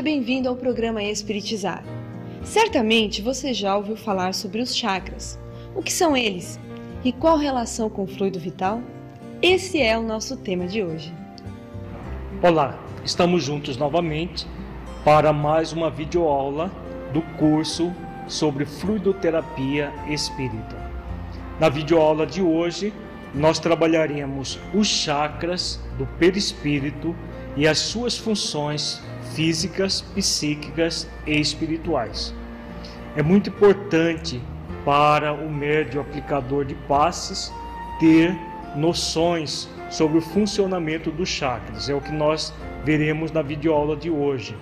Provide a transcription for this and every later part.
seja bem-vindo ao programa Espiritizar. Certamente você já ouviu falar sobre os chakras. O que são eles? E qual relação com o fluido vital? Esse é o nosso tema de hoje. Olá, estamos juntos novamente para mais uma videoaula do curso sobre fluidoterapia espírita. Na videoaula de hoje, nós trabalharemos os chakras do perispírito e as suas funções físicas, psíquicas e espirituais. É muito importante para o médio aplicador de passes ter noções sobre o funcionamento dos chakras. É o que nós veremos na videoaula de hoje.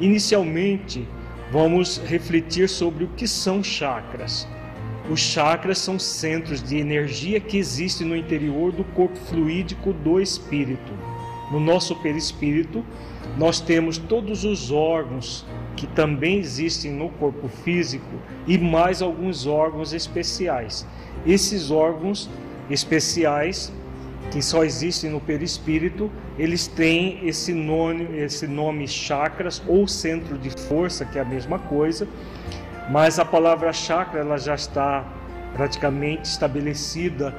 Inicialmente, vamos refletir sobre o que são chakras. Os chakras são centros de energia que existem no interior do corpo fluídico do espírito. No nosso perispírito, nós temos todos os órgãos que também existem no corpo físico e mais alguns órgãos especiais. Esses órgãos especiais que só existem no perispírito, eles têm esse nome, esse nome chakras ou centro de força, que é a mesma coisa, mas a palavra chakra ela já está praticamente estabelecida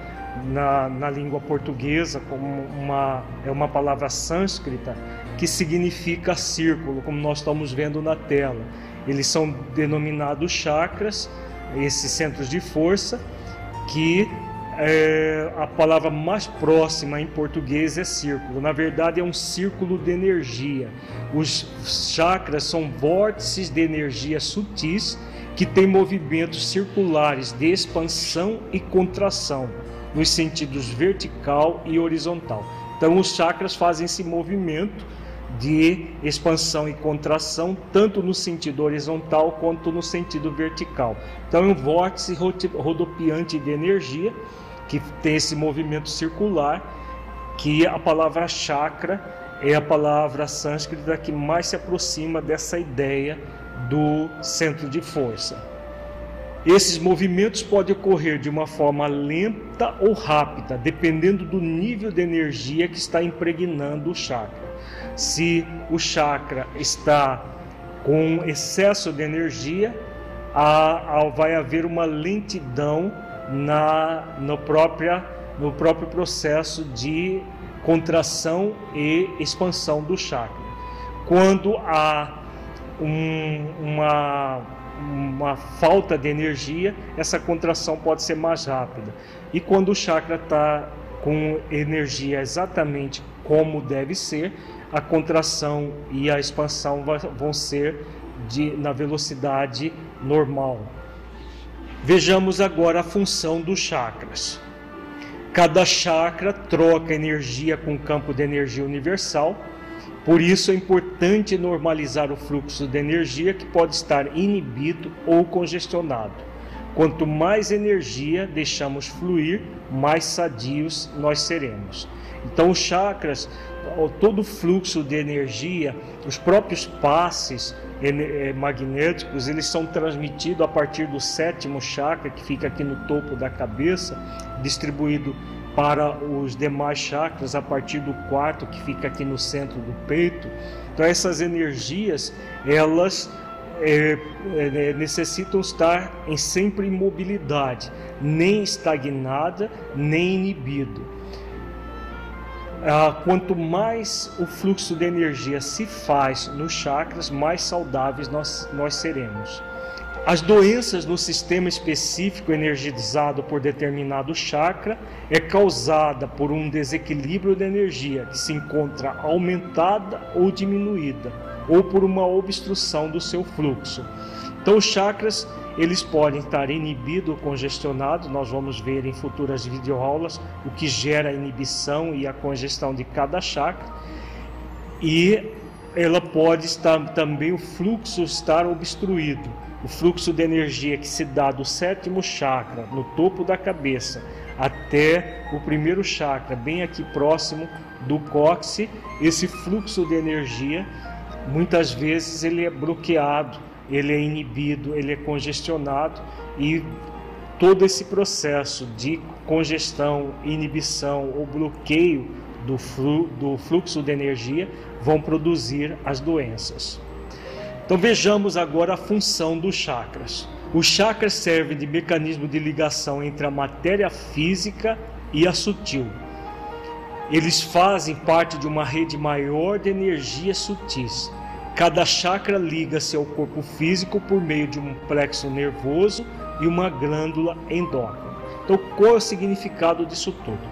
na, na língua portuguesa como uma é uma palavra sânscrita que significa círculo, como nós estamos vendo na tela. Eles são denominados chakras, esses centros de força, que é, a palavra mais próxima em português é círculo. Na verdade, é um círculo de energia. Os chakras são vórtices de energia sutis que têm movimentos circulares de expansão e contração nos sentidos vertical e horizontal. Então, os chakras fazem esse movimento de expansão e contração, tanto no sentido horizontal quanto no sentido vertical. Então, é um vórtice rodopiante de energia que tem esse movimento circular, que a palavra chakra é a palavra sânscrita que mais se aproxima dessa ideia do centro de força. Esses movimentos podem ocorrer de uma forma lenta ou rápida, dependendo do nível de energia que está impregnando o chakra. Se o chakra está com excesso de energia, a, vai haver uma lentidão na, no, própria, no próprio processo de contração e expansão do chakra. Quando há um, uma uma falta de energia, essa contração pode ser mais rápida. E quando o chakra está com energia exatamente como deve ser, a contração e a expansão vão ser de, na velocidade normal. Vejamos agora a função dos chakras. Cada chakra troca energia com o campo de energia universal por isso é importante normalizar o fluxo de energia que pode estar inibido ou congestionado. Quanto mais energia deixamos fluir, mais sadios nós seremos. Então, os chakras, todo o fluxo de energia, os próprios passes eh, magnéticos, eles são transmitidos a partir do sétimo chakra, que fica aqui no topo da cabeça, distribuído para os demais chakras a partir do quarto que fica aqui no centro do peito. Então essas energias elas é, é, necessitam estar em sempre imobilidade, nem estagnada, nem inibido. ah, quanto mais o fluxo de energia se faz nos chakras, mais saudáveis nós, nós seremos. As doenças no sistema específico energizado por determinado chakra é causada por um desequilíbrio de energia que se encontra aumentada ou diminuída, ou por uma obstrução do seu fluxo. Então, os chakras eles podem estar inibidos ou congestionados. Nós vamos ver em futuras videoaulas o que gera a inibição e a congestão de cada chakra. E ela pode estar também o fluxo estar obstruído o fluxo de energia que se dá do sétimo chakra, no topo da cabeça, até o primeiro chakra, bem aqui próximo do cóccix, esse fluxo de energia, muitas vezes ele é bloqueado, ele é inibido, ele é congestionado e todo esse processo de congestão, inibição ou bloqueio do, flu, do fluxo de energia vão produzir as doenças. Então vejamos agora a função dos chakras. Os chakras servem de mecanismo de ligação entre a matéria física e a sutil. Eles fazem parte de uma rede maior de energias sutis. Cada chakra liga-se ao corpo físico por meio de um plexo nervoso e uma glândula endócrina. Então, qual é o significado disso tudo?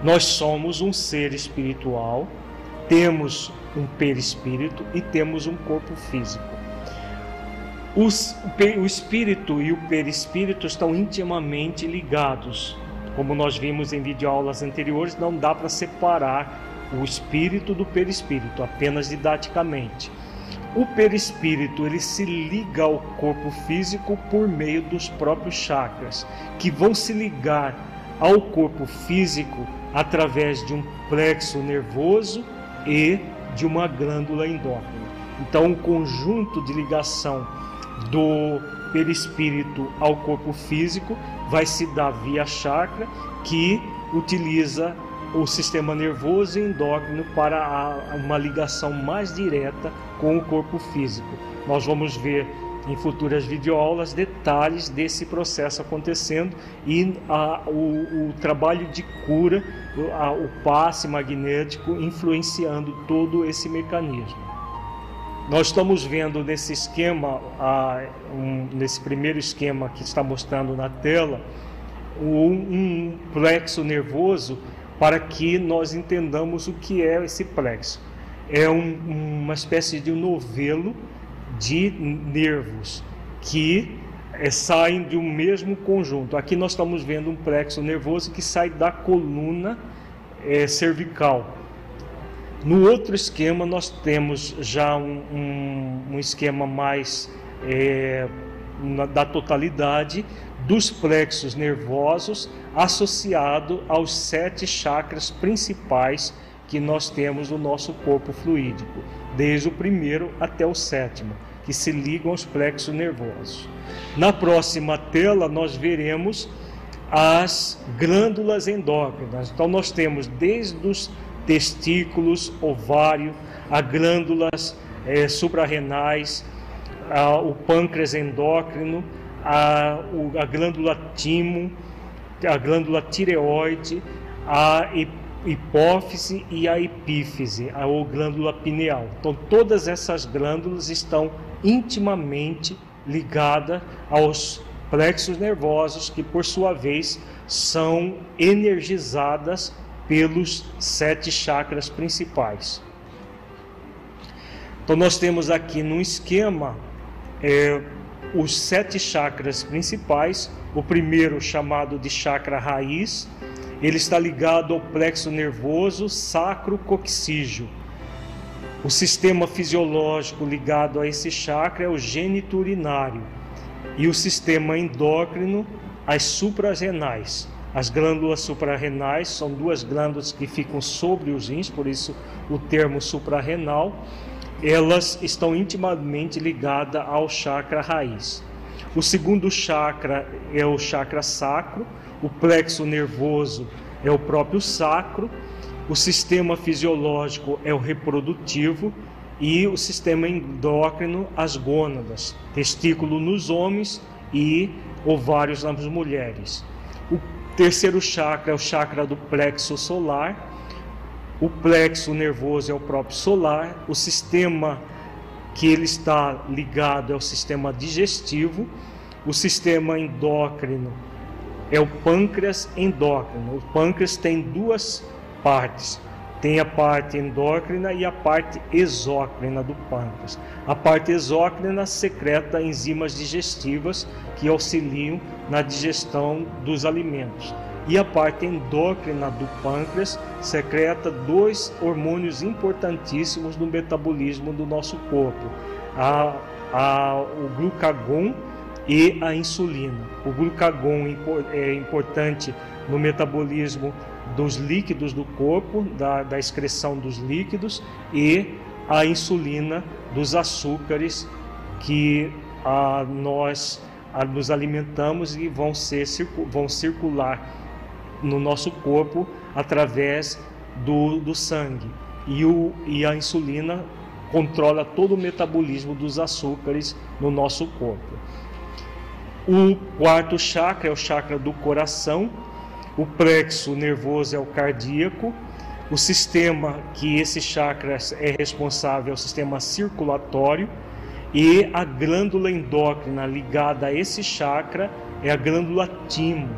Nós somos um ser espiritual, temos um perispírito e temos um corpo físico. Os, o espírito e o perispírito estão intimamente ligados. Como nós vimos em videoaulas anteriores, não dá para separar o espírito do perispírito, apenas didaticamente. O perispírito ele se liga ao corpo físico por meio dos próprios chakras, que vão se ligar ao corpo físico através de um plexo nervoso e de uma glândula endócrina. Então, o conjunto de ligação do perispírito ao corpo físico vai se dar via chakra, que utiliza o sistema nervoso endócrino para uma ligação mais direta com o corpo físico. Nós vamos ver em futuras videoaulas detalhes desse processo acontecendo e a, o, o, trabalho de cura, a, o passe magnético influenciando todo esse mecanismo. Nós estamos vendo nesse esquema, um, nesse primeiro esquema que está mostrando na tela, um, um plexo nervoso para que nós entendamos o que é esse plexo. É um, uma espécie de novelo de nervos que é, saem de um mesmo conjunto. Aqui nós estamos vendo um plexo nervoso que sai da coluna é, cervical no outro esquema, nós temos já um, um, um esquema mais é, na, da totalidade dos plexos nervosos associado aos sete chakras principais que nós temos no nosso corpo fluídico, desde o primeiro até o sétimo, que se ligam aos plexos nervosos. Na próxima tela, nós veremos as glândulas endócrinas. Então, nós temos desde os testículos, ovário, a glândulas é, suprarrenais, a, o pâncreas endócrino, a, o, a glândula timo, a glândula tireoide, a hipófise e a epífise, a ou glândula pineal. Então, todas essas glândulas estão intimamente ligadas aos plexos nervosos, que por sua vez são energizadas pelos sete chakras principais. Então, nós temos aqui no esquema é, os sete chakras principais. O primeiro, chamado de chakra raiz, ele está ligado ao plexo nervoso sacro-coxígeo. O sistema fisiológico ligado a esse chakra é o gênito urinário e o sistema endócrino, as suprarrenais. As glândulas suprarrenais são duas glândulas que ficam sobre os rins, por isso o termo suprarrenal. Elas estão intimamente ligadas ao chakra raiz. O segundo chakra é o chakra sacro, o plexo nervoso é o próprio sacro, o sistema fisiológico é o reprodutivo e o sistema endócrino, as gônadas, testículo nos homens e ovários nas mulheres. O terceiro chakra é o chakra do plexo solar. O plexo nervoso é o próprio solar, o sistema que ele está ligado é o sistema digestivo, o sistema endócrino é o pâncreas endócrino. O pâncreas tem duas partes. Tem a parte endócrina e a parte exócrina do pâncreas. A parte exócrina secreta enzimas digestivas que auxiliam na digestão dos alimentos. E a parte endócrina do pâncreas secreta dois hormônios importantíssimos no metabolismo do nosso corpo: a, a, o glucagon e a insulina. O glucagon é importante no metabolismo dos líquidos do corpo, da, da excreção dos líquidos, e a insulina dos açúcares que a, nós a, nos alimentamos e vão, ser, vão circular no nosso corpo através do, do sangue. E, o, e a insulina controla todo o metabolismo dos açúcares no nosso corpo. O quarto chakra é o chakra do coração, o plexo nervoso é o cardíaco, o sistema que esse chakra é responsável é o sistema circulatório e a glândula endócrina ligada a esse chakra é a glândula timo.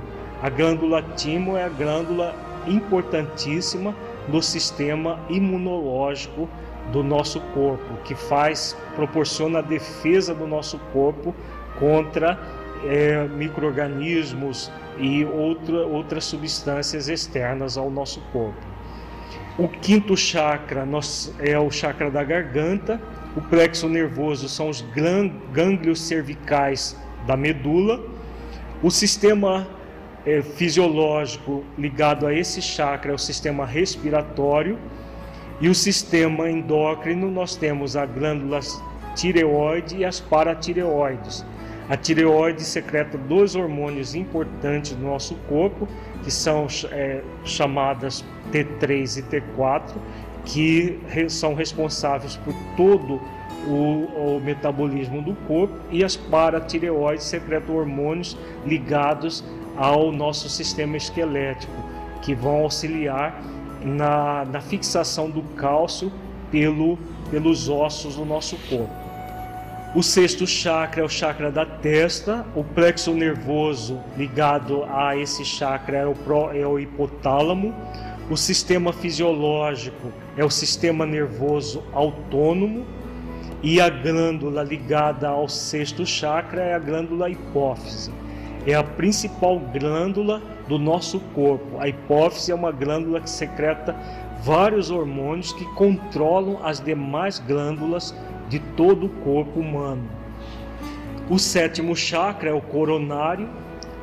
A glândula timo é a glândula importantíssima no sistema imunológico do nosso corpo, que faz, proporciona a defesa do nosso corpo contra é, micro-organismos e outra, outras substâncias externas ao nosso corpo. O quinto chakra é o chakra da garganta, o plexo nervoso são os gânglios cervicais da medula, o sistema é, fisiológico ligado a esse chakra é o sistema respiratório, e o sistema endócrino nós temos a glândula tireoide e as paratireoides. A tireoide secreta dois hormônios importantes do nosso corpo, que são é, chamadas T3 e T4, que são responsáveis por todo o, o, metabolismo do corpo, e as paratireoides secretam hormônios ligados ao nosso sistema esquelético, que vão auxiliar na, na fixação do cálcio pelo, pelos ossos do nosso corpo. O sexto chakra é o chakra da testa, o plexo nervoso ligado a esse chakra é o, pro, é o hipotálamo, o sistema fisiológico é o sistema nervoso autônomo e a glândula ligada ao sexto chakra é a glândula hipófise. É a principal glândula do nosso corpo. A hipófise é uma glândula que secreta vários hormônios que controlam as demais glândulas de todo o corpo humano. O sétimo chakra é o coronário,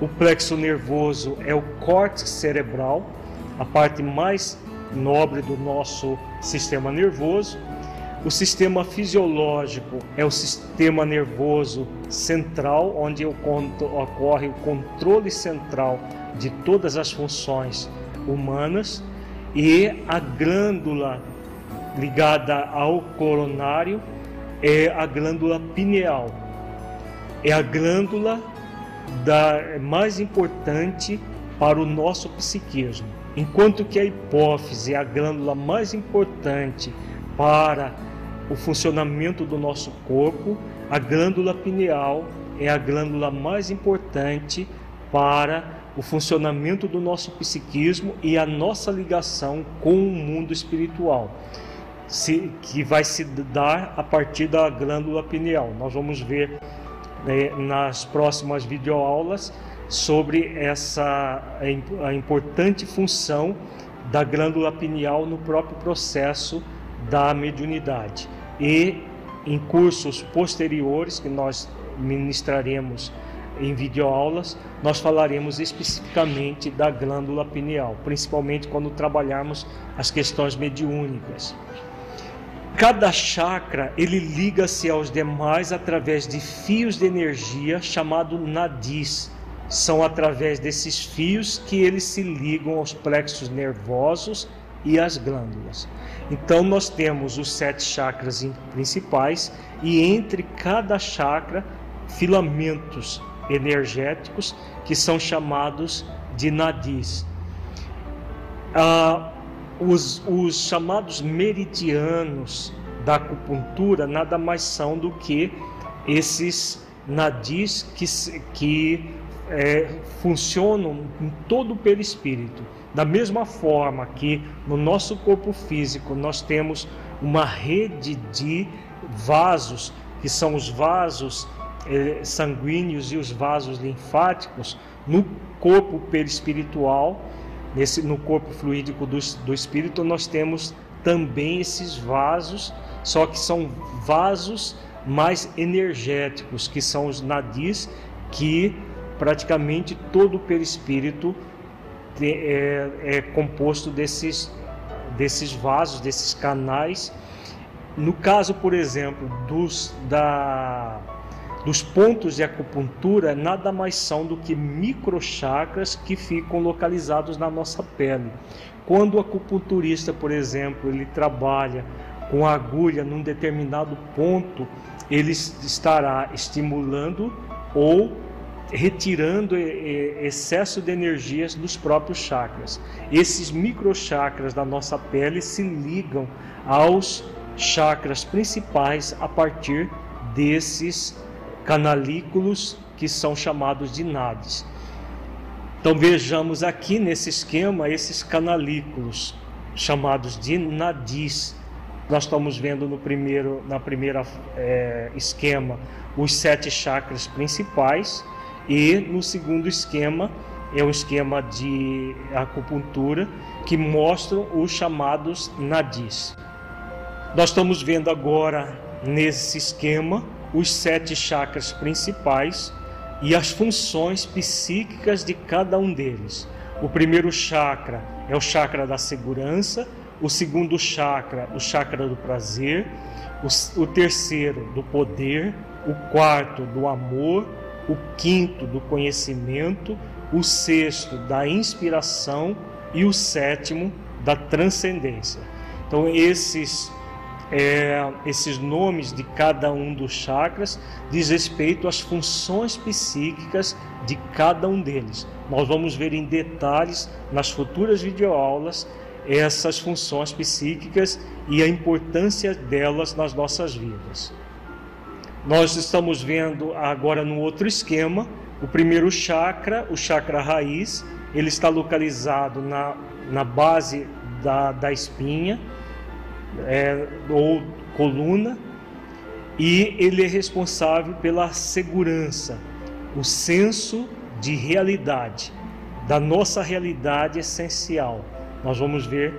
o plexo nervoso é o córtex cerebral, a parte mais nobre do nosso sistema nervoso. O sistema fisiológico é o sistema nervoso central, onde ocorre o controle central de todas as funções humanas, e a glândula ligada ao coronário é a glândula pineal. É a glândula da, mais importante para o nosso psiquismo. Enquanto que a hipófise é a glândula mais importante para o funcionamento do nosso corpo, a glândula pineal é a glândula mais importante para o funcionamento do nosso psiquismo e a nossa ligação com o mundo espiritual se, que vai se dar a partir da glândula pineal. Nós vamos ver né, nas próximas videoaulas sobre essa a importante função da glândula pineal no próprio processo da mediunidade. E em cursos posteriores que nós ministraremos em videoaulas, nós falaremos especificamente da glândula pineal, principalmente quando trabalharmos as questões mediúnicas. Cada chakra ele liga-se aos demais através de fios de energia chamado nadis. São através desses fios que eles se ligam aos plexos nervosos e às glândulas. Então nós temos os sete chakras principais e entre cada chakra filamentos energéticos que são chamados de nadis. Ah, os, os chamados meridianos da acupuntura nada mais são do que esses nadis que, que é, funcionam em todo o perispírito. Da mesma forma que no nosso corpo físico nós temos uma rede de vasos, que são os vasos eh, sanguíneos e os vasos linfáticos, no corpo perispiritual, nesse, no corpo fluídico do, do espírito, nós temos também esses vasos, só que são vasos mais energéticos, que são os nadis, que praticamente todo o perispírito é, é composto desses, desses vasos, desses canais. No caso, por exemplo, dos, da, dos pontos de acupuntura, nada mais são do que microchakras que ficam localizados na nossa pele. Quando o acupunturista, por exemplo, ele trabalha com a agulha num determinado ponto, ele estará estimulando ou retirando excesso de energias dos próprios chakras. Esses microchakras da nossa pele se ligam aos chakras principais a partir desses canalículos que são chamados de nadis. Então vejamos aqui nesse esquema esses canalículos chamados de nadis. Nós estamos vendo no primeiro, na primeira é, esquema os sete chakras principais e no segundo esquema é um esquema de acupuntura que mostram os chamados nadis. Nós estamos vendo agora nesse esquema os sete chakras principais e as funções psíquicas de cada um deles. O primeiro chakra é o chakra da segurança, o segundo chakra, o chakra do prazer, o, o terceiro do poder, o quarto do amor, o quinto do conhecimento, o sexto da inspiração e o sétimo da transcendência. Então esses é, esses nomes de cada um dos chakras diz respeito às funções psíquicas de cada um deles. Nós vamos ver em detalhes nas futuras videoaulas essas funções psíquicas e a importância delas nas nossas vidas. Nós estamos vendo agora no outro esquema o primeiro chakra, o chakra raiz, ele está localizado na, na base da, da espinha é, ou coluna, e ele é responsável pela segurança, o senso de realidade, da nossa realidade essencial. Nós vamos ver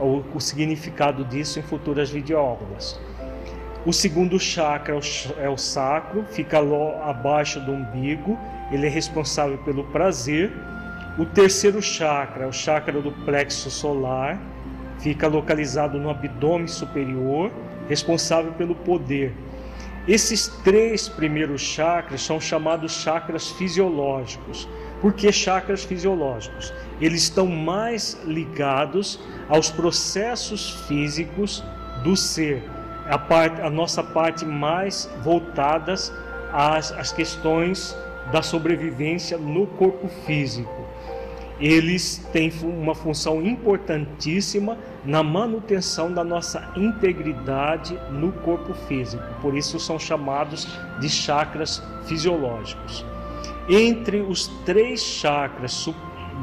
o, o significado disso em futuras videoaulas. O segundo chakra é o sacro, fica abaixo do umbigo, ele é responsável pelo prazer. O terceiro chakra é o chakra do plexo solar, fica localizado no abdômen superior, responsável pelo poder. Esses três primeiros chakras são chamados chakras fisiológicos. Por que chakras fisiológicos? Eles estão mais ligados aos processos físicos do ser, a, parte, a nossa parte mais voltadas às, às questões da sobrevivência no corpo físico eles têm uma função importantíssima na manutenção da nossa integridade no corpo físico. Por isso são chamados de chakras fisiológicos. Entre os três chakras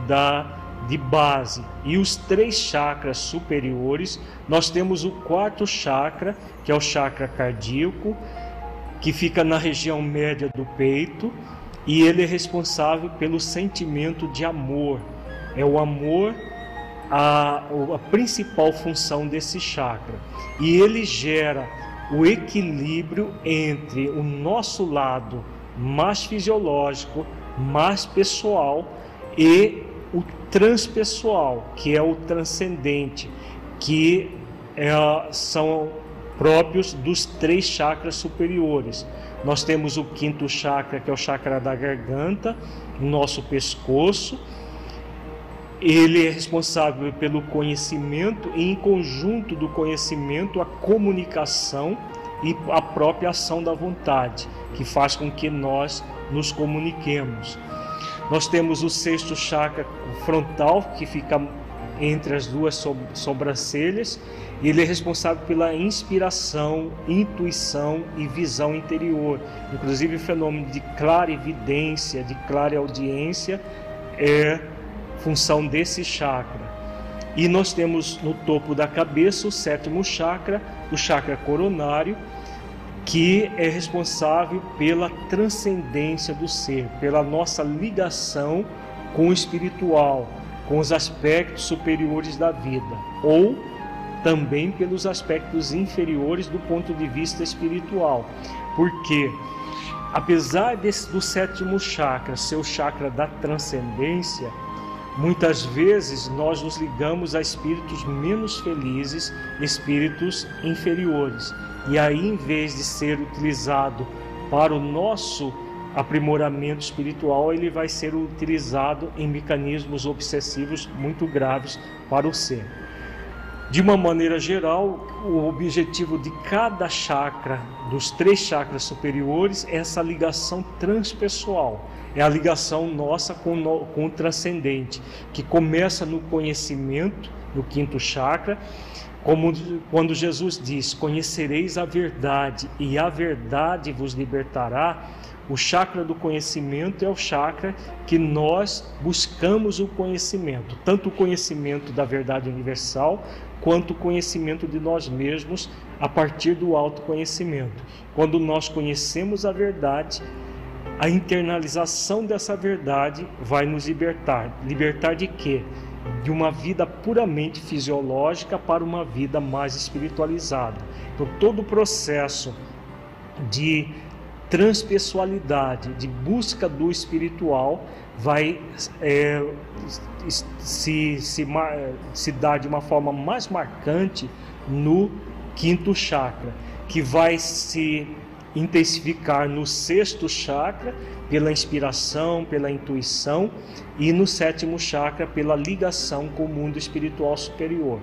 da de base e os três chakras superiores, nós temos o quarto chakra, que é o chakra cardíaco, que fica na região média do peito, e ele é responsável pelo sentimento de amor. É o amor a, a principal função desse chakra. E ele gera o equilíbrio entre o nosso lado mais fisiológico, mais pessoal e o transpessoal, que é o transcendente, que é, são próprios dos três chakras superiores. Nós temos o quinto chakra, que é o chakra da garganta, nosso pescoço. Ele é responsável pelo conhecimento e, em conjunto do conhecimento, a comunicação e a própria ação da vontade, que faz com que nós nos comuniquemos. Nós temos o sexto chakra frontal, que fica entre as duas sobrancelhas. Ele é responsável pela inspiração, intuição e visão interior. Inclusive o fenômeno de clarividência, de clareaudiência é função desse chakra. E nós temos no topo da cabeça o sétimo chakra, o chakra coronário, que é responsável pela transcendência do ser, pela nossa ligação com o espiritual, com os aspectos superiores da vida, ou também pelos aspectos inferiores do ponto de vista espiritual. Porque, apesar desse, do sétimo chakra ser o chakra da transcendência, Muitas vezes nós nos ligamos a espíritos menos felizes, espíritos inferiores. E aí, em vez de ser utilizado para o nosso aprimoramento espiritual, ele vai ser utilizado em mecanismos obsessivos muito graves para o ser. De uma maneira geral, o objetivo de cada chakra, dos três chakras superiores, é essa ligação transpessoal. É a ligação nossa com, no, com o transcendente, que começa no conhecimento, no quinto chakra, como quando Jesus diz: Conhecereis a verdade, e a verdade vos libertará. O chakra do conhecimento é o chakra que nós buscamos o conhecimento, tanto o conhecimento da verdade universal, quanto o conhecimento de nós mesmos a partir do autoconhecimento. Quando nós conhecemos a verdade, a internalização dessa verdade vai nos libertar. Libertar de quê? De uma vida puramente fisiológica para uma vida mais espiritualizada. Então, todo o processo de transpessoalidade, de busca do espiritual, vai é, se, se, se dar de uma forma mais marcante no quinto chakra, que vai se intensificar no sexto chakra pela inspiração, pela intuição e no sétimo chakra pela ligação com o mundo espiritual superior.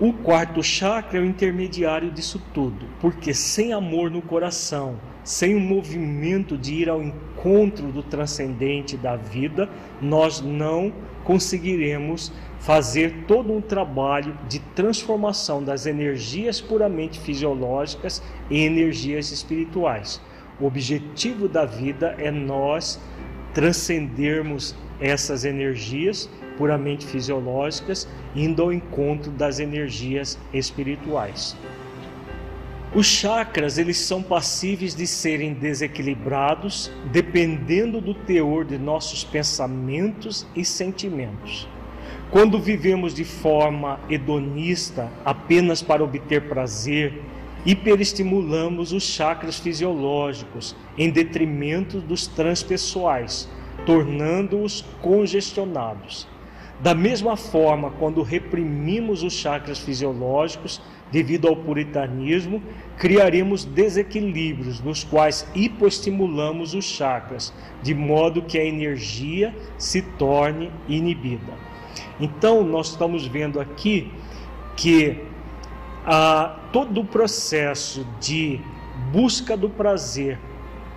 O quarto chakra é o intermediário disso tudo, porque sem amor no coração, sem o movimento de ir ao encontro do transcendente da vida, nós não conseguiremos fazer todo um trabalho de transformação das energias puramente fisiológicas em energias espirituais. O objetivo da vida é nós transcendermos essas energias puramente fisiológicas, indo ao encontro das energias espirituais. Os chakras eles são passíveis de serem desequilibrados dependendo do teor de nossos pensamentos e sentimentos. Quando vivemos de forma hedonista, apenas para obter prazer, hiperestimulamos os chakras fisiológicos em detrimento dos transpessoais, tornando-os congestionados. Da mesma forma, quando reprimimos os chakras fisiológicos, devido ao puritanismo, criaremos desequilíbrios nos quais hipoestimulamos os chakras, de modo que a energia se torne inibida. Então, nós estamos vendo aqui que ah, todo o processo de busca do prazer,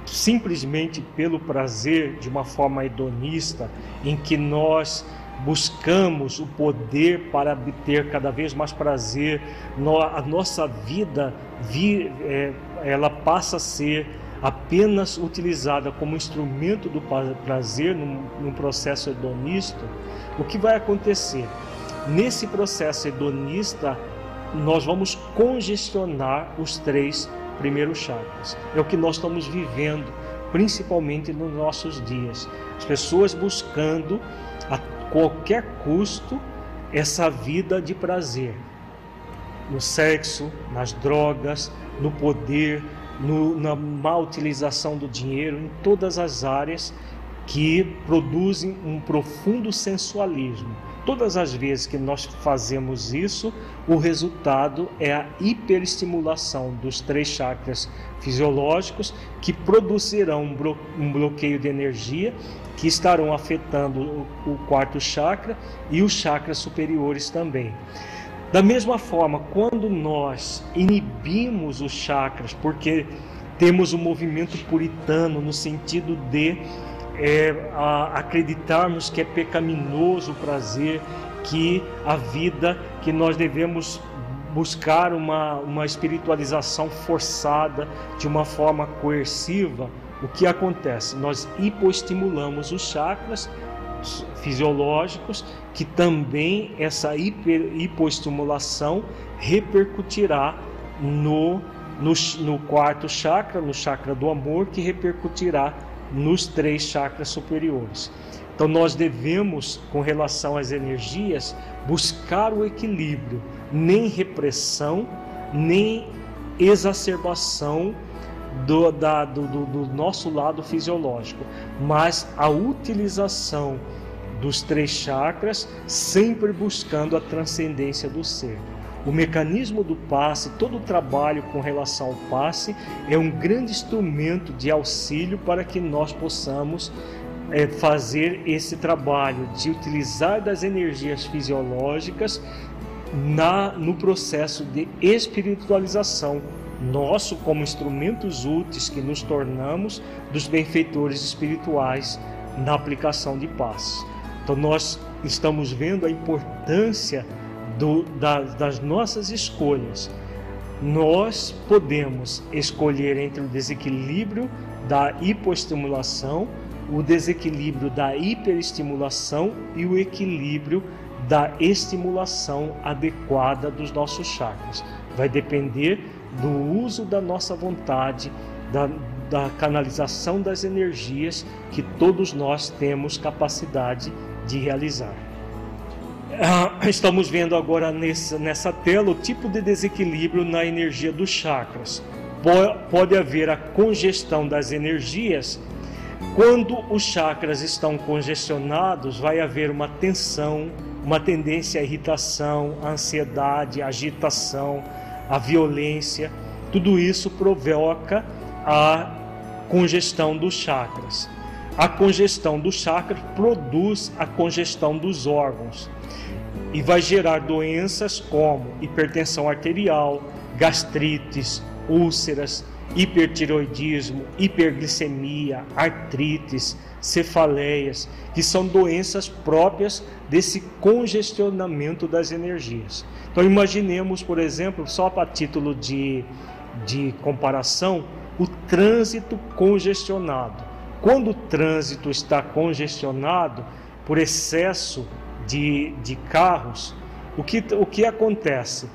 simplesmente pelo prazer, de uma forma hedonista, em que nós buscamos o poder para obter cada vez mais prazer, a nossa vida é, ela passa a ser apenas utilizada como instrumento do prazer num, processo hedonista, o que vai acontecer? Nesse processo hedonista, nós vamos congestionar os três primeiros chakras. É o que nós estamos vivendo, principalmente nos nossos dias. As pessoas buscando a qualquer custo essa vida de prazer no sexo, nas drogas, no poder, no, na má utilização do dinheiro, em todas as áreas que produzem um profundo sensualismo. Todas as vezes que nós fazemos isso, o resultado é a hiperestimulação dos três chakras fisiológicos que produzirão um bloqueio de energia que estarão afetando o quarto chakra e os chakras superiores também. Da mesma forma, quando nós inibimos os chakras, porque temos um movimento puritano no sentido de é, acreditarmos que é pecaminoso o prazer, que a vida, que nós devemos buscar uma, uma espiritualização forçada, de uma forma coerciva, o que acontece? Nós hipoestimulamos os chakras fisiológicos, que também essa hiper, hipoestimulação repercutirá no, no, no quarto chakra, no chakra do amor, que repercutirá nos três chakras superiores. Então nós devemos, com relação às energias, buscar o equilíbrio, nem repressão, nem exacerbação do, da, do, do, do nosso lado fisiológico, mas a utilização dos três chakras, sempre buscando a transcendência do ser. O mecanismo do passe, todo o trabalho com relação ao passe, é um grande instrumento de auxílio para que nós possamos é, fazer esse trabalho de utilizar das energias fisiológicas na, no processo de espiritualização nosso como instrumentos úteis que nos tornamos dos benfeitores espirituais na aplicação de paz. Então nós estamos vendo a importância do, da, das nossas escolhas. Nós podemos escolher entre o desequilíbrio da hipoestimulação, o desequilíbrio da hiperestimulação e o equilíbrio da estimulação adequada dos nossos chakras. Vai depender do uso da nossa vontade, da, da canalização das energias que todos nós temos capacidade de realizar. Ah, estamos vendo agora nessa, nessa tela o tipo de desequilíbrio na energia dos chakras. Pode haver a congestão das energias. Quando os chakras estão congestionados, vai haver uma tensão, uma tendência à irritação, à ansiedade, à agitação, a violência, tudo isso provoca a congestão dos chakras. A congestão dos chakras produz a congestão dos órgãos e vai gerar doenças como hipertensão arterial, gastrites, úlceras, hipertiroidismo, hiperglicemia, artrites, cefaleias, que são doenças próprias desse congestionamento das energias. Então imaginemos, por exemplo, só para título de, de comparação, o trânsito congestionado. Quando o trânsito está congestionado por excesso de, de carros, o que, o que acontece?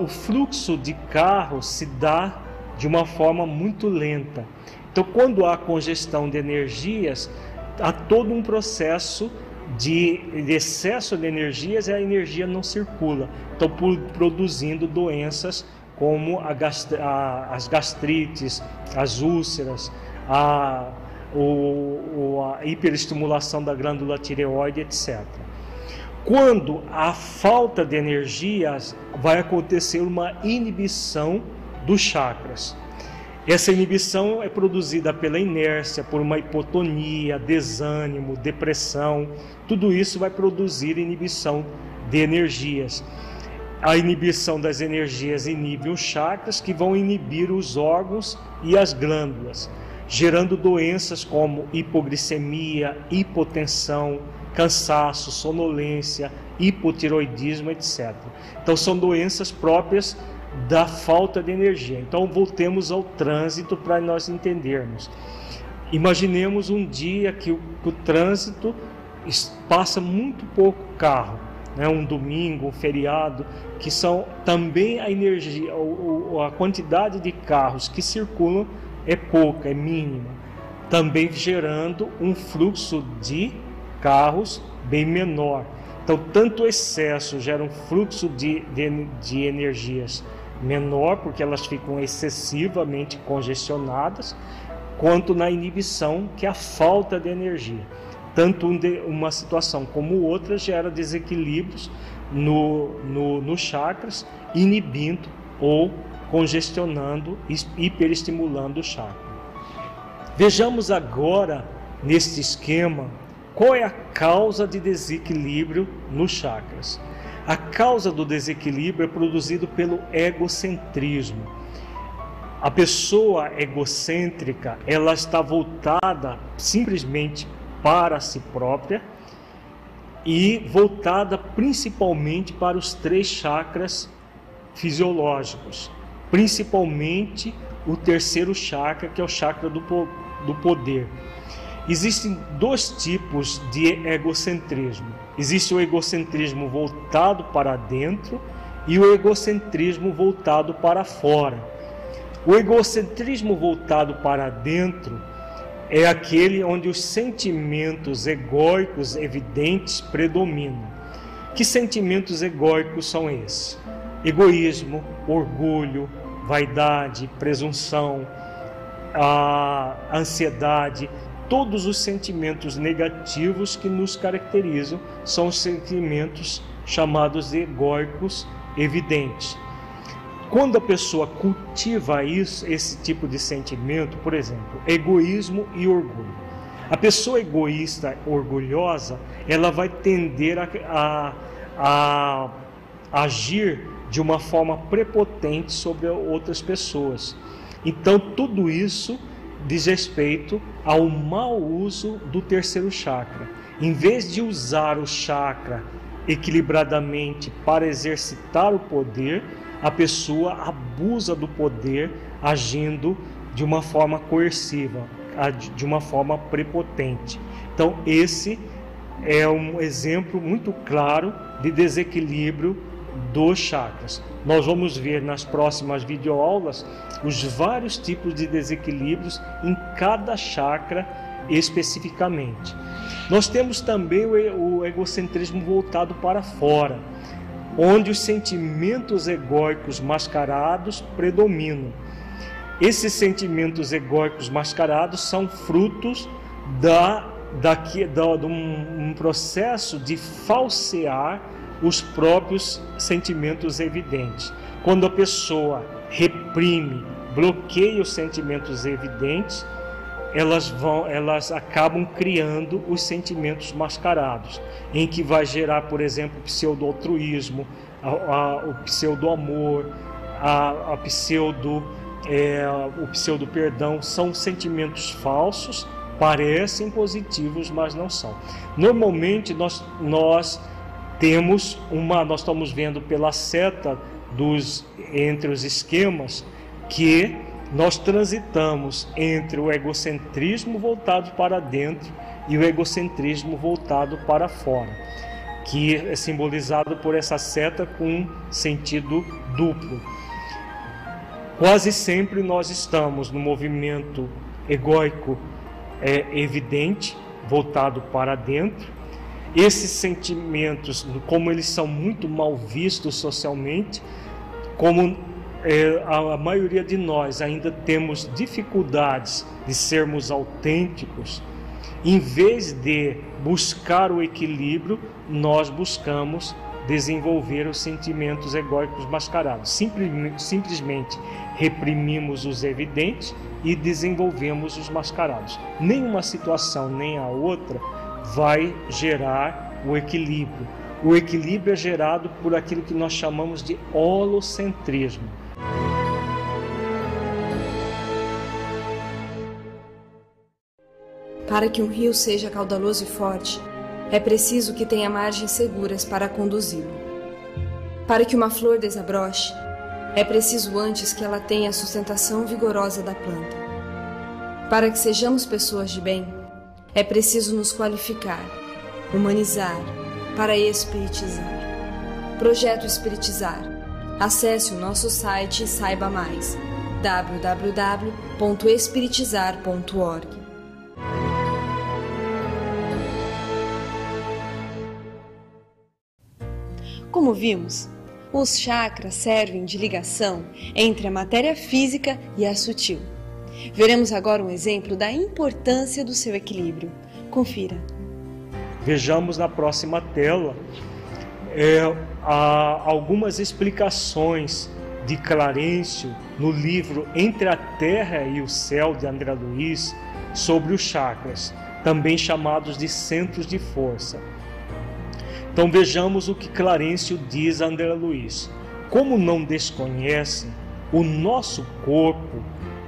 O fluxo de carros se dá de uma forma muito lenta. Então, quando há congestão de energias, há todo um processo de, excesso de energias e a energia não circula, então produzindo doenças como a, as gastrites, as úlceras, a, o, a hiperestimulação da glândula tireoide, etc. Quando há falta de energias, vai acontecer uma inibição dos chakras. Essa inibição é produzida pela inércia, por uma hipotonia, desânimo, depressão. Tudo isso vai produzir inibição de energias. A inibição das energias inibe os chakras, que vão inibir os órgãos e as glândulas, gerando doenças como hipoglicemia, hipotensão, cansaço, sonolência, hipotiroidismo, etc. Então, são doenças próprias da falta de energia. Então voltemos ao trânsito para nós entendermos. Imaginemos um dia que o, que o trânsito passa muito pouco carro, né? um domingo, um feriado, que são também a energia, a quantidade de carros que circulam é pouca, é mínima, também gerando um fluxo de carros bem menor. Então, tanto o excesso gera um fluxo de, de, de energias menor, porque elas ficam excessivamente congestionadas, quanto na inibição, que é a falta de energia. Tanto uma situação como outra gera desequilíbrios no, no, no chakras, inibindo ou congestionando, hiperestimulando o chakra. Vejamos agora, neste esquema, qual é a causa de desequilíbrio nos chakras. A causa do desequilíbrio é produzido pelo egocentrismo. A pessoa egocêntrica, ela está voltada simplesmente para si própria e voltada principalmente para os três chakras fisiológicos, principalmente o terceiro chakra, que é o chakra do, do poder. Existem dois tipos de egocentrismo. Existe o egocentrismo voltado para dentro e o egocentrismo voltado para fora. O egocentrismo voltado para dentro é aquele onde os sentimentos egóicos evidentes predominam. Que sentimentos egóicos são esses? Egoísmo, orgulho, vaidade, presunção, a ansiedade, todos os sentimentos negativos que nos caracterizam são os sentimentos chamados egóicos evidentes. Quando a pessoa cultiva isso, esse tipo de sentimento, por exemplo, egoísmo e orgulho. A pessoa egoísta, orgulhosa, ela vai tender a, a, a agir de uma forma prepotente sobre outras pessoas. Então, tudo isso diz respeito ao mau uso do terceiro chakra. Em vez de usar o chakra equilibradamente para exercitar o poder, a pessoa abusa do poder agindo de uma forma coerciva, de uma forma prepotente. Então, esse é um exemplo muito claro de desequilíbrio dos chakras. Nós vamos ver nas próximas videoaulas os vários tipos de desequilíbrios em cada chakra especificamente. Nós temos também o egocentrismo voltado para fora onde os sentimentos egóicos mascarados predominam. Esses sentimentos egóicos mascarados são frutos da, da, de um, um processo de falsear os próprios sentimentos evidentes. Quando a pessoa reprime, bloqueia os sentimentos evidentes, elas vão, elas acabam criando os sentimentos mascarados, em que vai gerar, por exemplo, pseudo-altruísmo, o pseudo-amor, a, a pseudo, é, o pseudo-perdão, são sentimentos falsos, parecem positivos, mas não são. Normalmente nós, nós temos uma, nós estamos vendo pela seta dos entre os esquemas que nós transitamos entre o egocentrismo voltado para dentro e o egocentrismo voltado para fora, que é simbolizado por essa seta com sentido duplo. Quase sempre nós estamos no movimento egóico é, evidente, voltado para dentro. Esses sentimentos, como eles são muito mal vistos socialmente, como é, a, a maioria de nós ainda temos dificuldades de sermos autênticos, em vez de buscar o equilíbrio, nós buscamos desenvolver os sentimentos egóicos mascarados. Simplesmente, simplesmente reprimimos os evidentes e desenvolvemos os mascarados. Nenhuma situação nem a outra vai gerar o equilíbrio. O equilíbrio é gerado por aquilo que nós chamamos de holocentrismo Para que um rio seja caudaloso e forte, é preciso que tenha margens seguras para conduzi-lo. Para que uma flor desabroche, é preciso antes que ela tenha a sustentação vigorosa da planta. Para que sejamos pessoas de bem, é preciso nos qualificar, humanizar, para espiritizar. Projeto Espiritizar. Acesse o nosso site e saiba mais. www.espiritizar.org Como vimos, os chakras servem de ligação entre a matéria física e a sutil. Veremos agora um exemplo da importância do seu equilíbrio. Confira. Vejamos na próxima tela é, algumas explicações de Clarencio no livro Entre a Terra e o Céu de André Luiz sobre os chakras, também chamados de centros de força. Então vejamos o que Clarencio diz a André Luiz. Como não desconhecem, o nosso corpo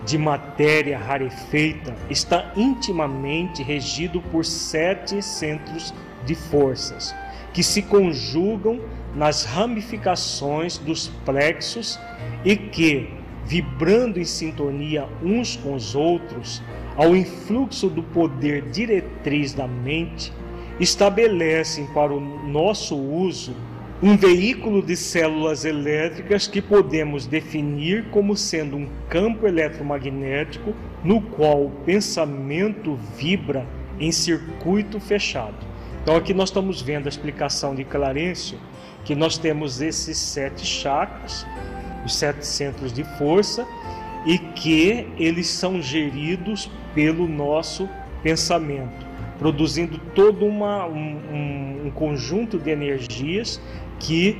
de matéria rarefeita está intimamente regido por sete centros de forças, que se conjugam nas ramificações dos plexos e que, vibrando em sintonia uns com os outros, ao influxo do poder diretriz da mente, estabelecem para o nosso uso um veículo de células elétricas que podemos definir como sendo um campo eletromagnético no qual o pensamento vibra em circuito fechado. Então aqui nós estamos vendo a explicação de Clarencio que nós temos esses sete chakras, os sete centros de força, e que eles são geridos pelo nosso pensamento, produzindo todo uma, um, um conjunto de energias que,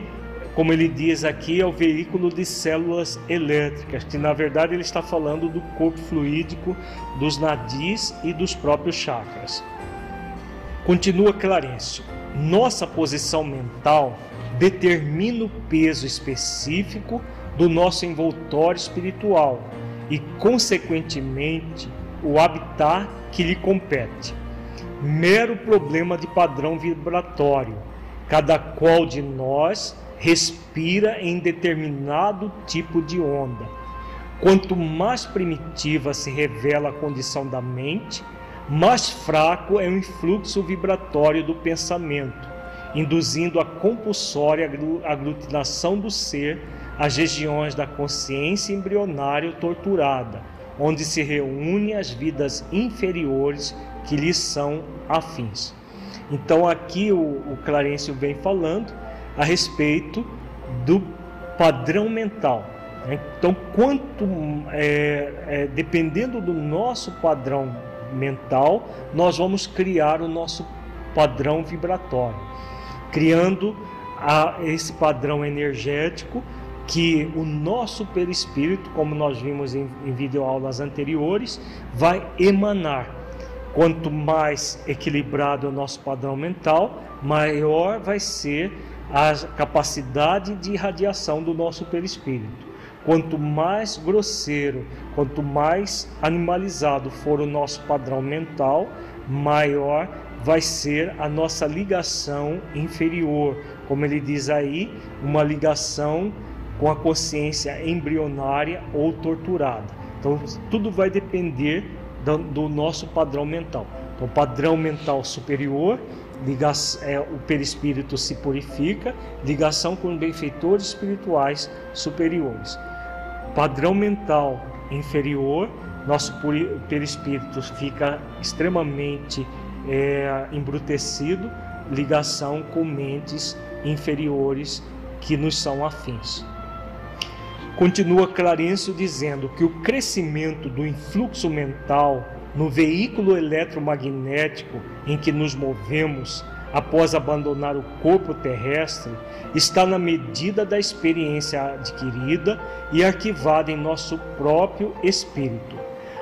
como ele diz aqui, é o veículo de células elétricas, que na verdade ele está falando do corpo fluídico, dos nadis e dos próprios chakras. Continua Clarencio. Nossa posição mental determina o peso específico do nosso envoltório espiritual e, consequentemente, o habitat que lhe compete. Mero problema de padrão vibratório. Cada qual de nós respira em determinado tipo de onda. Quanto mais primitiva se revela a condição da mente, mais fraco é o influxo vibratório do pensamento, induzindo a compulsória aglutinação do ser às regiões da consciência embrionária torturada, onde se reúnem as vidas inferiores que lhes são afins. Então aqui o, o Clarencio vem falando a respeito do padrão mental. Né? Então, quanto é, é, dependendo do nosso padrão mental, nós vamos criar o nosso padrão vibratório, criando a, esse padrão energético que o nosso perispírito, como nós vimos em, em videoaulas anteriores, vai emanar. Quanto mais equilibrado é o nosso padrão mental, maior vai ser a capacidade de irradiação do nosso perispírito. Quanto mais grosseiro, quanto mais animalizado for o nosso padrão mental, maior vai ser a nossa ligação inferior, como ele diz aí, uma ligação com a consciência embrionária ou torturada. Então, tudo vai depender do, do nosso padrão mental. Então, padrão mental superior, é, o perispírito se purifica, ligação com benfeitores espirituais superiores. Padrão mental inferior, nosso perispírito fica extremamente é, embrutecido, ligação com mentes inferiores que nos são afins. Continua Clarencio dizendo que o crescimento do influxo mental no veículo eletromagnético em que nos movemos após abandonar o corpo terrestre está na medida da experiência adquirida e arquivada em nosso próprio espírito.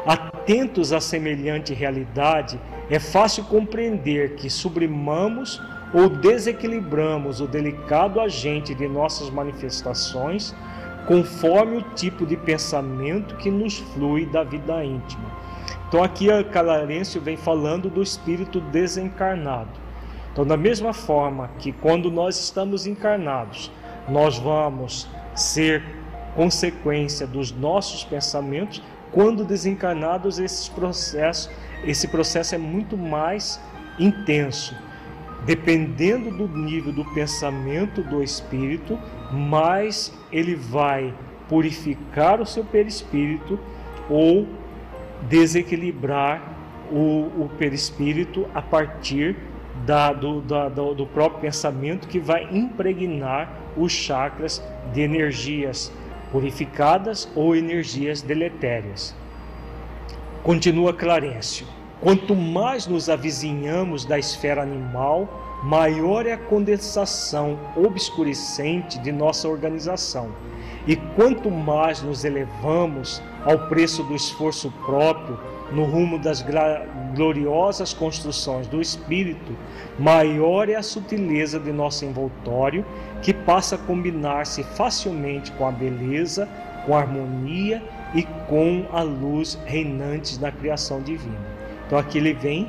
Atentos a semelhante realidade, é fácil compreender que sublimamos ou desequilibramos o delicado agente de nossas manifestações conforme o tipo de pensamento que nos flui da vida íntima. Então aqui a Calarencio vem falando do espírito desencarnado. Então da mesma forma que quando nós estamos encarnados, nós vamos ser consequência dos nossos pensamentos, quando desencarnados esses processos, esse processo é muito mais intenso. Dependendo do nível do pensamento do espírito, mais ele vai purificar o seu perispírito ou desequilibrar o, o perispírito a partir da, do, da, do, do próprio pensamento que vai impregnar os chakras de energias purificadas ou energias deletérias. Continua Clarencio. Quanto mais nos avizinhamos da esfera animal, maior é a condensação obscurecente de nossa organização. E quanto mais nos elevamos ao preço do esforço próprio, no rumo das gloriosas construções do espírito, maior é a sutileza de nosso envoltório, que passa a combinar-se facilmente com a beleza, com a harmonia e com a luz reinante na criação divina. Então aqui ele vem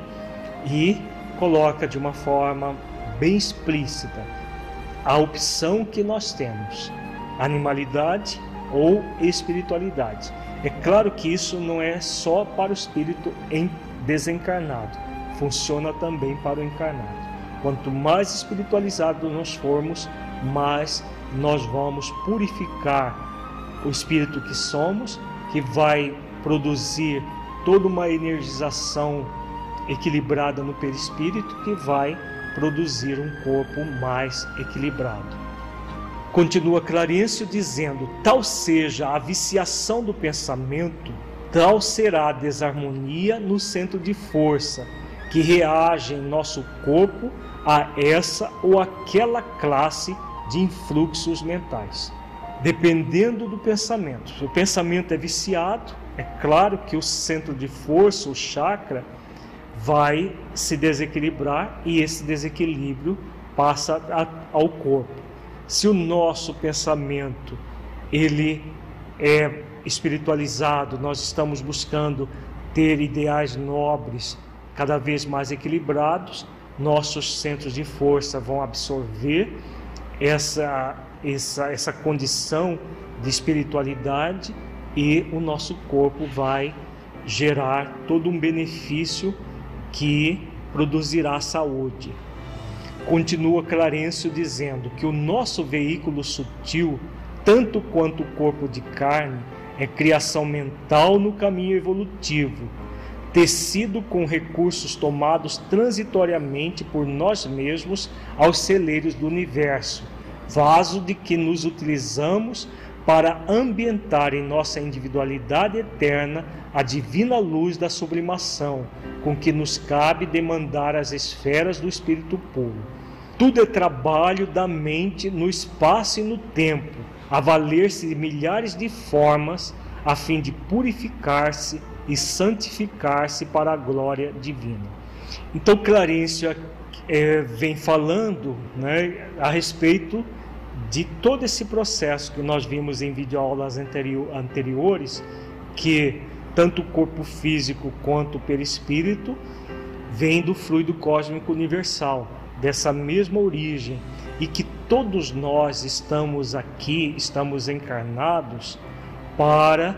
e coloca de uma forma bem explícita a opção que nós temos: animalidade ou espiritualidade. É claro que isso não é só para o espírito desencarnado, funciona também para o encarnado. Quanto mais espiritualizado nós formos, mais nós vamos purificar o espírito que somos, que vai produzir toda uma energização equilibrada no perispírito, que vai produzir um corpo mais equilibrado. Continua Clarencio dizendo: tal seja a viciação do pensamento, tal será a desarmonia no centro de força que reage em nosso corpo a essa ou aquela classe de influxos mentais. Dependendo do pensamento. Se o pensamento é viciado, é claro que o centro de força, o chakra, vai se desequilibrar e esse desequilíbrio passa a, ao corpo. Se o nosso pensamento ele é espiritualizado, nós estamos buscando ter ideais nobres, cada vez mais equilibrados, nossos centros de força vão absorver essa, essa, essa condição de espiritualidade e o nosso corpo vai gerar todo um benefício que produzirá saúde. Continua Clarencio dizendo que o nosso veículo sutil, tanto quanto o corpo de carne, é criação mental no caminho evolutivo tecido com recursos tomados transitoriamente por nós mesmos aos celeiros do universo, vaso de que nos utilizamos para ambientar em nossa individualidade eterna a divina luz da sublimação, com que nos cabe demandar as esferas do espírito puro. Tudo é trabalho da mente no espaço e no tempo, a valer-se de milhares de formas a fim de purificar-se e santificar-se para a glória divina. Então, Clarencio é, vem falando né, a respeito de todo esse processo que nós vimos em videoaulas anterior, anteriores, que tanto o corpo físico quanto o perispírito vem do fluido cósmico universal, dessa mesma origem, e que todos nós estamos aqui, estamos encarnados para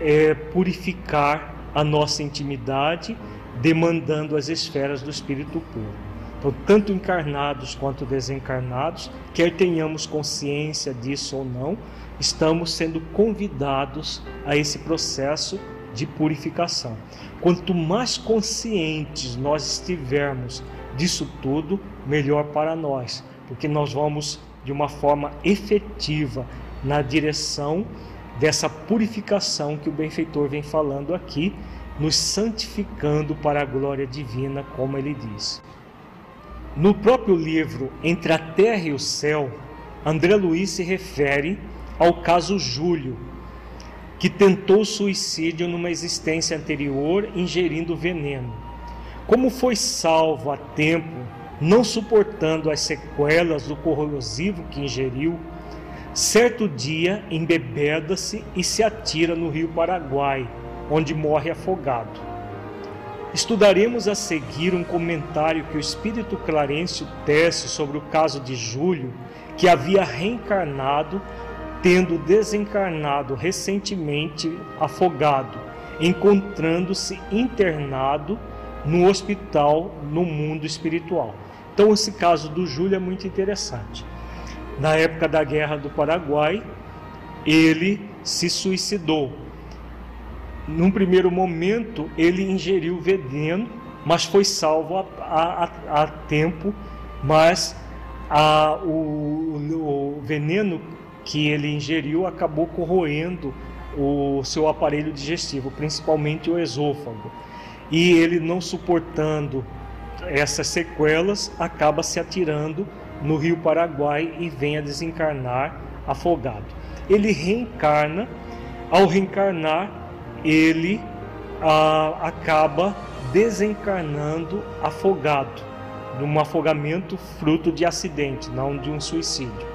é, purificar a nossa intimidade, demandando as esferas do Espírito puro. Então, tanto encarnados quanto desencarnados, quer tenhamos consciência disso ou não, estamos sendo convidados a esse processo de purificação. Quanto mais conscientes nós estivermos disso tudo, melhor para nós, porque nós vamos de uma forma efetiva na direção dessa purificação que o benfeitor vem falando aqui, nos santificando para a glória divina, como ele diz. No próprio livro Entre a Terra e o Céu, André Luiz se refere ao caso Júlio, que tentou suicídio numa existência anterior ingerindo veneno. Como foi salvo a tempo, não suportando as sequelas do corrosivo que ingeriu, Certo dia, embebeda-se e se atira no rio Paraguai, onde morre afogado. Estudaremos a seguir um comentário que o espírito Clarencio tece sobre o caso de Júlio, que havia reencarnado, tendo desencarnado recentemente afogado, encontrando-se internado no hospital no mundo espiritual. Então, esse caso do Júlio é muito interessante na época da Guerra do Paraguai, ele se suicidou. Num primeiro momento, ele ingeriu veneno, mas foi salvo a, a, a tempo. Mas a, o, o veneno que ele ingeriu acabou corroendo o seu aparelho digestivo, principalmente o esôfago. E ele, não suportando essas sequelas, acaba se atirando no rio Paraguai e vem a desencarnar afogado. Ele reencarna, ao reencarnar, ele ah, acaba desencarnando afogado, num afogamento fruto de acidente, não de um suicídio.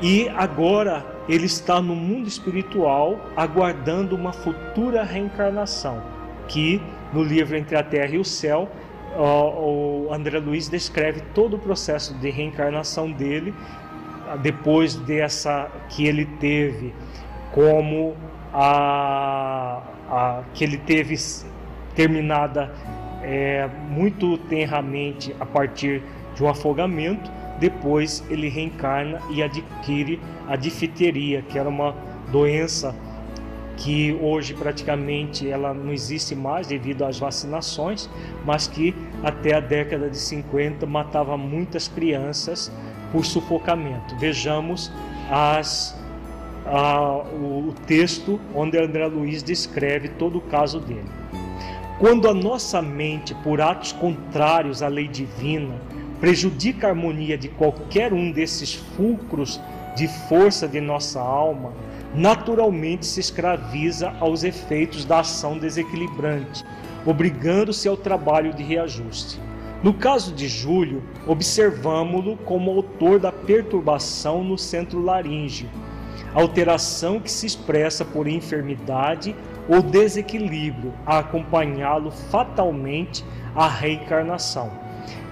E agora ele está no mundo espiritual aguardando uma futura reencarnação, que no livro Entre a Terra e o Céu o André Luiz descreve todo o processo de reencarnação dele depois dessa que ele teve como a, a que ele teve terminada é, muito tenramente a partir de um afogamento depois ele reencarna e adquire a difteria que era uma doença que hoje praticamente ela não existe mais devido às vacinações, mas que até a década de 50 matava muitas crianças por sufocamento. Vejamos as, o, o texto onde André Luiz descreve todo o caso dele. Quando a nossa mente, por atos contrários à lei divina, prejudica a harmonia de qualquer um desses fulcros de força de nossa alma, naturalmente se escraviza aos efeitos da ação desequilibrante, obrigando-se ao trabalho de reajuste. No caso de Júlio, observamos-lo como autor da perturbação no centro laríngeo, alteração que se expressa por enfermidade ou desequilíbrio, a acompanhá-lo fatalmente a reencarnação.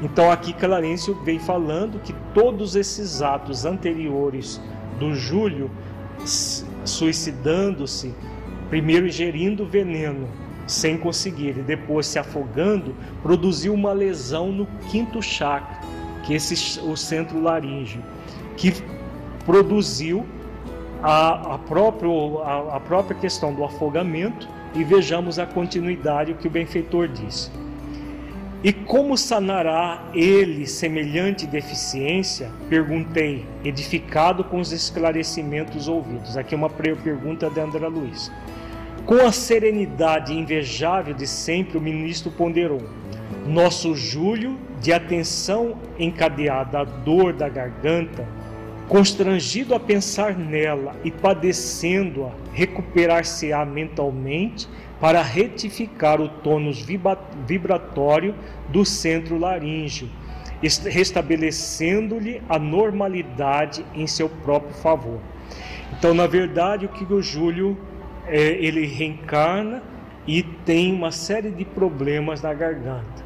Então aqui Clarencio vem falando que todos esses atos anteriores do Júlio suicidando-se, primeiro ingerindo veneno sem conseguir e depois se afogando, produziu uma lesão no quinto chakra, que é esse, o centro laríngeo, que produziu a, a, próprio, a, a própria questão do afogamento e vejamos a continuidade que o benfeitor disse. E como sanará ele semelhante deficiência? Perguntei, edificado com os esclarecimentos ouvidos. Aqui uma pergunta de André Luiz. Com a serenidade invejável de sempre, o ministro ponderou: Nosso Júlio, de atenção encadeada à dor da garganta, constrangido a pensar nela e padecendo-a, recuperar-se-á mentalmente para retificar o tônus vibratório do centro laríngeo, restabelecendo-lhe a normalidade em seu próprio favor. Então, na verdade, o que o Júlio é, ele reencarna e tem uma série de problemas na garganta.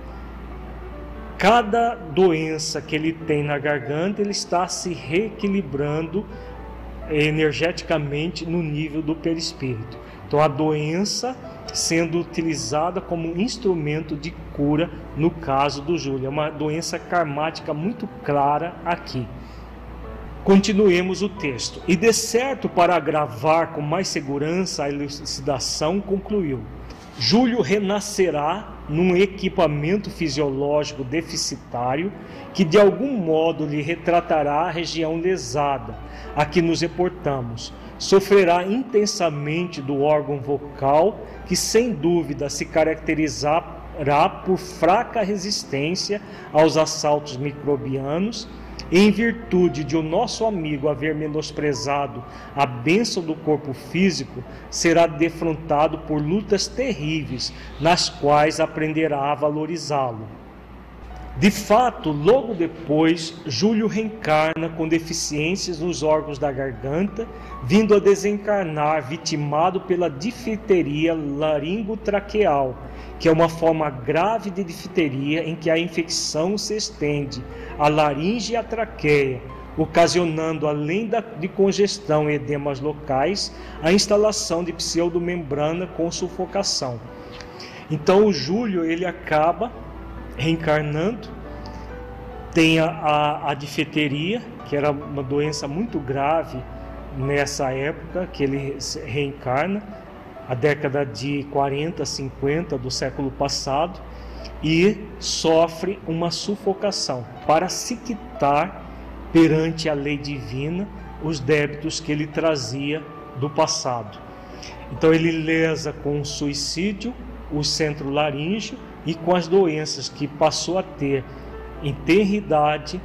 Cada doença que ele tem na garganta, ele está se reequilibrando energeticamente no nível do perispírito. Então, a doença sendo utilizada como instrumento de cura no caso do Júlio. É uma doença karmática muito clara aqui. Continuemos o texto. E de certo, para agravar com mais segurança a elucidação, concluiu: Júlio renascerá num equipamento fisiológico deficitário que de algum modo lhe retratará a região lesada a que nos reportamos. Sofrerá intensamente do órgão vocal, que sem dúvida se caracterizará por fraca resistência aos assaltos microbianos, em virtude de o nosso amigo haver menosprezado a bênção do corpo físico, será defrontado por lutas terríveis, nas quais aprenderá a valorizá-lo. De fato, logo depois, Júlio reencarna com deficiências nos órgãos da garganta, vindo a desencarnar vitimado pela difteria laringotraqueal, que é uma forma grave de difteria em que a infecção se estende à laringe e à traqueia, ocasionando, além da, de congestão e edemas locais, a instalação de pseudomembrana com sufocação. Então, o Júlio ele acaba reencarnando. Tem a, a, a difteria, que era uma doença muito grave nessa época que ele reencarna, a década de 40, 50 do século passado, e sofre uma sufocação para se quitar perante a lei divina os débitos que ele trazia do passado. Então ele lesa com suicídio o centro laríngeo e com as doenças que passou a ter em tenridade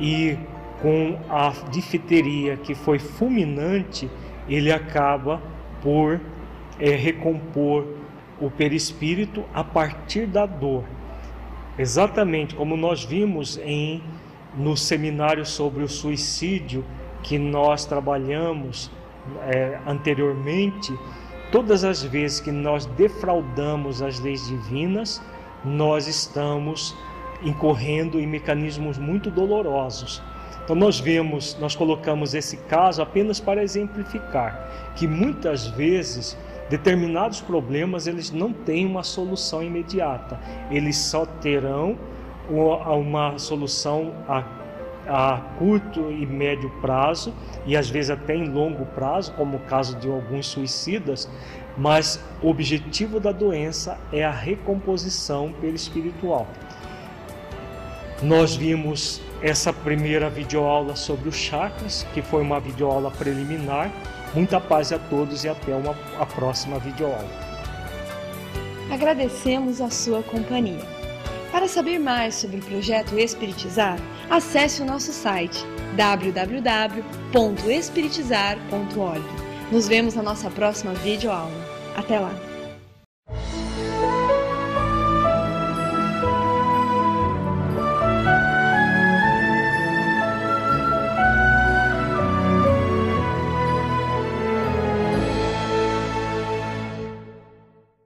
e com a difteria que foi fulminante, ele acaba por é, recompor o perispírito a partir da dor. Exatamente como nós vimos em no seminário sobre o suicídio que nós trabalhamos é, anteriormente, todas as vezes que nós defraudamos as leis divinas, nós estamos incorrendo em mecanismos muito dolorosos. Então nós vemos, nós colocamos esse caso apenas para exemplificar que muitas vezes determinados problemas eles não têm uma solução imediata, eles só terão uma solução a, a curto e médio prazo e às vezes até em longo prazo, como o caso de alguns suicidas, mas o objetivo da doença é a recomposição pelo espiritual. Nós vimos essa primeira videoaula sobre os chakras, que foi uma videoaula preliminar. Muita paz a todos e até uma, a próxima videoaula. Agradecemos a sua companhia. Para saber mais sobre o projeto Espiritizar, acesse o nosso site www.espiritizar.org. Nos vemos na nossa próxima videoaula. Até lá!